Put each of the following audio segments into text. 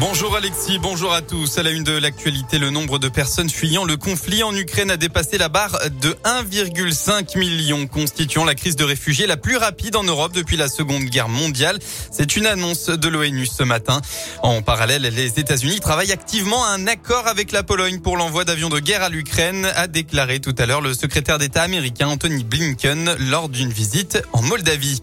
Bonjour Alexis, bonjour à tous. À la une de l'actualité, le nombre de personnes fuyant le conflit en Ukraine a dépassé la barre de 1,5 million, constituant la crise de réfugiés la plus rapide en Europe depuis la Seconde Guerre mondiale. C'est une annonce de l'ONU ce matin. En parallèle, les États-Unis travaillent activement à un accord avec la Pologne pour l'envoi d'avions de guerre à l'Ukraine, a déclaré tout à l'heure le secrétaire d'État américain Anthony Blinken lors d'une visite en Moldavie.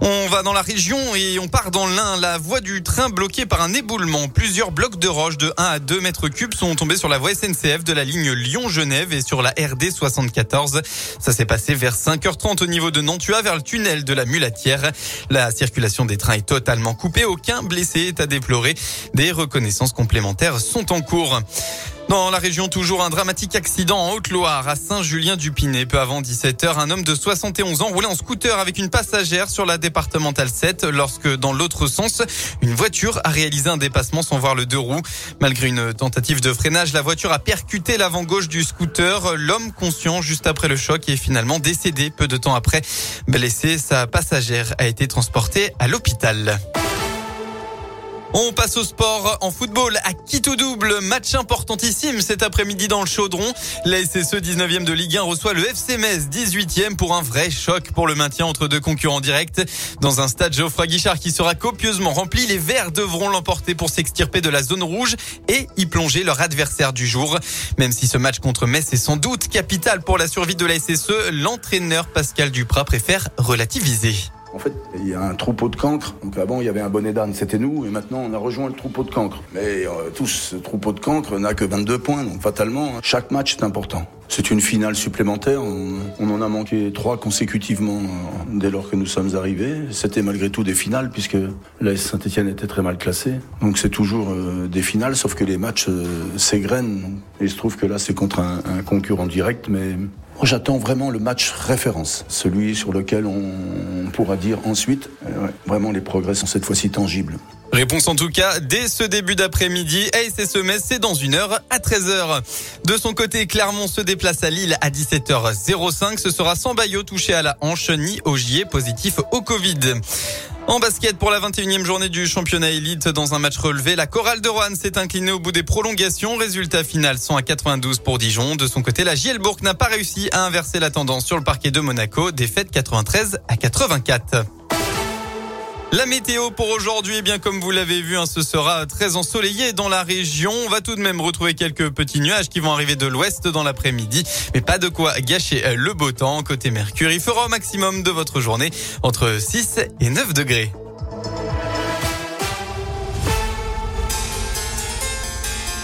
On va dans la région et on part dans l'Ain. La voie du train bloquée par un éboulement. Plusieurs blocs de roches de 1 à 2 mètres cubes sont tombés sur la voie SNCF de la ligne Lyon-Genève et sur la RD 74. Ça s'est passé vers 5h30 au niveau de Nantua vers le tunnel de la Mulatière. La circulation des trains est totalement coupée. Aucun blessé est à déplorer. Des reconnaissances complémentaires sont en cours. Dans la région, toujours un dramatique accident en Haute-Loire, à Saint-Julien-du-Pinet. Peu avant 17h, un homme de 71 ans roulait en scooter avec une passagère sur la départementale 7 lorsque, dans l'autre sens, une voiture a réalisé un dépassement sans voir le deux roues. Malgré une tentative de freinage, la voiture a percuté l'avant gauche du scooter. L'homme conscient juste après le choc est finalement décédé peu de temps après. Blessé, sa passagère a été transportée à l'hôpital. On passe au sport en football à Quito double. Match importantissime cet après-midi dans le chaudron. La SSE 19e de Ligue 1 reçoit le FC Metz 18e pour un vrai choc pour le maintien entre deux concurrents directs. Dans un stade Geoffroy Guichard qui sera copieusement rempli, les Verts devront l'emporter pour s'extirper de la zone rouge et y plonger leur adversaire du jour. Même si ce match contre Metz est sans doute capital pour la survie de la SSE, l'entraîneur Pascal Duprat préfère relativiser. En fait, il y a un troupeau de cancres. Donc avant, il y avait un bonnet d'âne, c'était nous, et maintenant, on a rejoint le troupeau de cancres. Mais euh, tous, ce troupeau de cancres n'a que 22 points, donc fatalement, chaque match est important. C'est une finale supplémentaire. On, en a manqué trois consécutivement euh, dès lors que nous sommes arrivés. C'était malgré tout des finales puisque la Saint-Etienne était très mal classée. Donc c'est toujours euh, des finales, sauf que les matchs s'égrènent. Il se trouve que là, c'est contre un concurrent direct, mais J'attends vraiment le match référence, celui sur lequel on pourra dire ensuite, euh, vraiment les progrès sont cette fois-ci tangibles. Réponse en tout cas dès ce début d'après-midi. ASS Metz, c'est dans une heure à 13h. De son côté, Clermont se déplace à Lille à 17h05. Ce sera sans Bayo touché à la hanche ni Ogier positif au Covid. En basket, pour la 21e journée du championnat élite, dans un match relevé, la chorale de Rouen s'est inclinée au bout des prolongations. Résultat final 100 à 92 pour Dijon. De son côté, la Gielbourg n'a pas réussi à inverser la tendance sur le parquet de Monaco. Défaite 93 à 84. La météo pour aujourd'hui, eh bien comme vous l'avez vu, hein, ce sera très ensoleillé dans la région. On va tout de même retrouver quelques petits nuages qui vont arriver de l'ouest dans l'après-midi, mais pas de quoi gâcher le beau temps. Côté Mercure, il fera au maximum de votre journée entre 6 et 9 degrés.